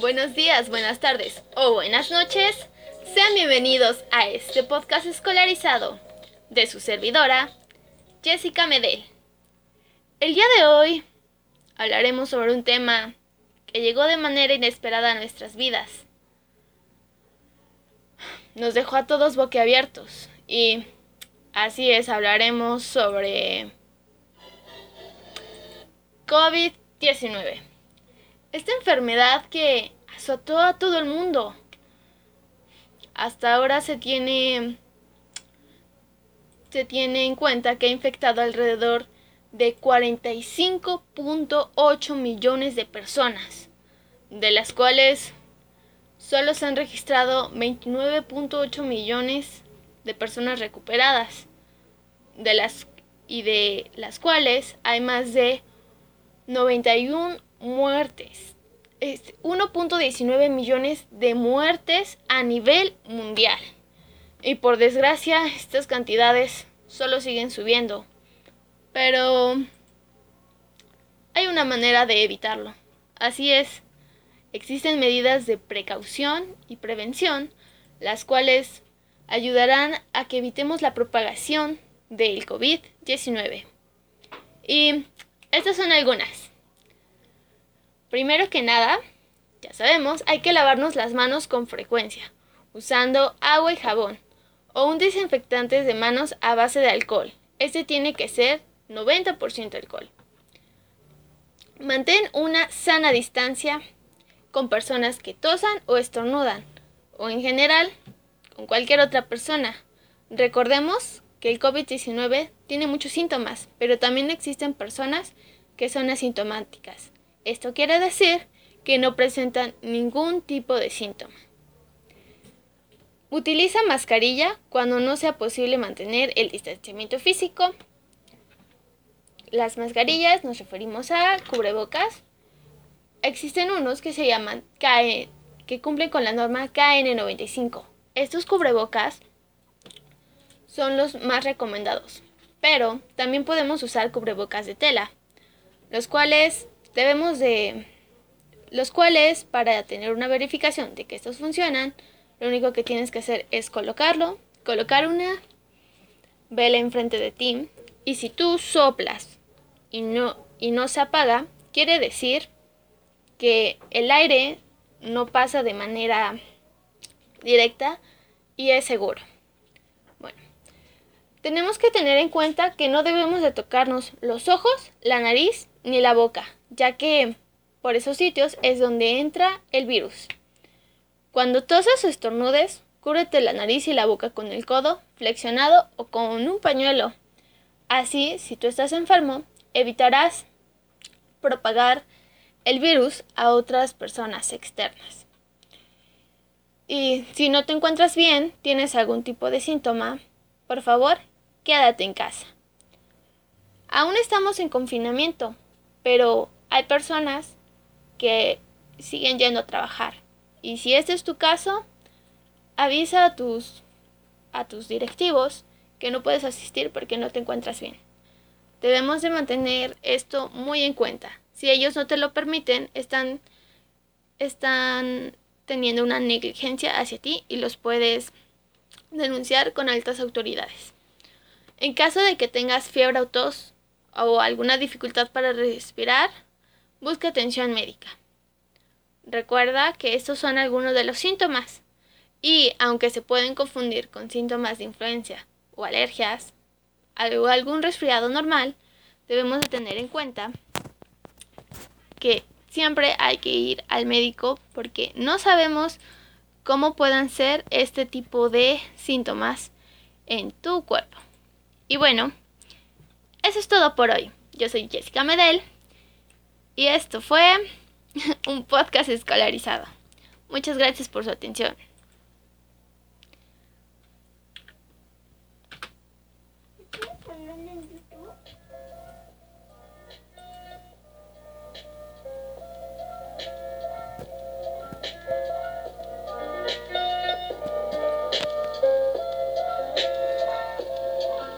buenos días, buenas tardes o buenas noches. Sean bienvenidos a este podcast escolarizado de su servidora, Jessica Medel. El día de hoy hablaremos sobre un tema que llegó de manera inesperada a nuestras vidas. Nos dejó a todos boquiabiertos y así es, hablaremos sobre COVID-19. Esta enfermedad que azotó a todo el mundo. Hasta ahora se tiene se tiene en cuenta que ha infectado alrededor de 45.8 millones de personas, de las cuales solo se han registrado 29.8 millones de personas recuperadas, de las y de las cuales hay más de 91 muertes. 1.19 millones de muertes a nivel mundial. Y por desgracia, estas cantidades solo siguen subiendo. Pero hay una manera de evitarlo. Así es, existen medidas de precaución y prevención, las cuales ayudarán a que evitemos la propagación del COVID-19. Y estas son algunas. Primero que nada, ya sabemos, hay que lavarnos las manos con frecuencia, usando agua y jabón, o un desinfectante de manos a base de alcohol. Este tiene que ser 90% alcohol. Mantén una sana distancia con personas que tosan o estornudan, o en general con cualquier otra persona. Recordemos que el COVID-19 tiene muchos síntomas, pero también existen personas que son asintomáticas. Esto quiere decir que no presentan ningún tipo de síntoma. Utiliza mascarilla cuando no sea posible mantener el distanciamiento físico. Las mascarillas nos referimos a cubrebocas. Existen unos que se llaman KN, que cumplen con la norma KN95. Estos cubrebocas son los más recomendados, pero también podemos usar cubrebocas de tela, los cuales debemos de los cuales para tener una verificación de que estos funcionan, lo único que tienes que hacer es colocarlo, colocar una vela enfrente de ti y si tú soplas y no y no se apaga, quiere decir que el aire no pasa de manera directa y es seguro. Bueno, tenemos que tener en cuenta que no debemos de tocarnos los ojos, la nariz ni la boca, ya que por esos sitios es donde entra el virus. Cuando tosas o estornudes, cúbrete la nariz y la boca con el codo flexionado o con un pañuelo. Así, si tú estás enfermo, evitarás propagar el virus a otras personas externas. Y si no te encuentras bien, tienes algún tipo de síntoma, por favor, quédate en casa. Aún estamos en confinamiento, pero hay personas que siguen yendo a trabajar. Y si este es tu caso, avisa a tus, a tus directivos que no puedes asistir porque no te encuentras bien. Debemos de mantener esto muy en cuenta. Si ellos no te lo permiten, están, están teniendo una negligencia hacia ti y los puedes denunciar con altas autoridades. En caso de que tengas fiebre o tos o alguna dificultad para respirar, busca atención médica. Recuerda que estos son algunos de los síntomas y aunque se pueden confundir con síntomas de influencia o alergias o algún resfriado normal, debemos de tener en cuenta que siempre hay que ir al médico porque no sabemos cómo puedan ser este tipo de síntomas en tu cuerpo. Y bueno, eso es todo por hoy. Yo soy Jessica Medel y esto fue un podcast escolarizado. Muchas gracias por su atención.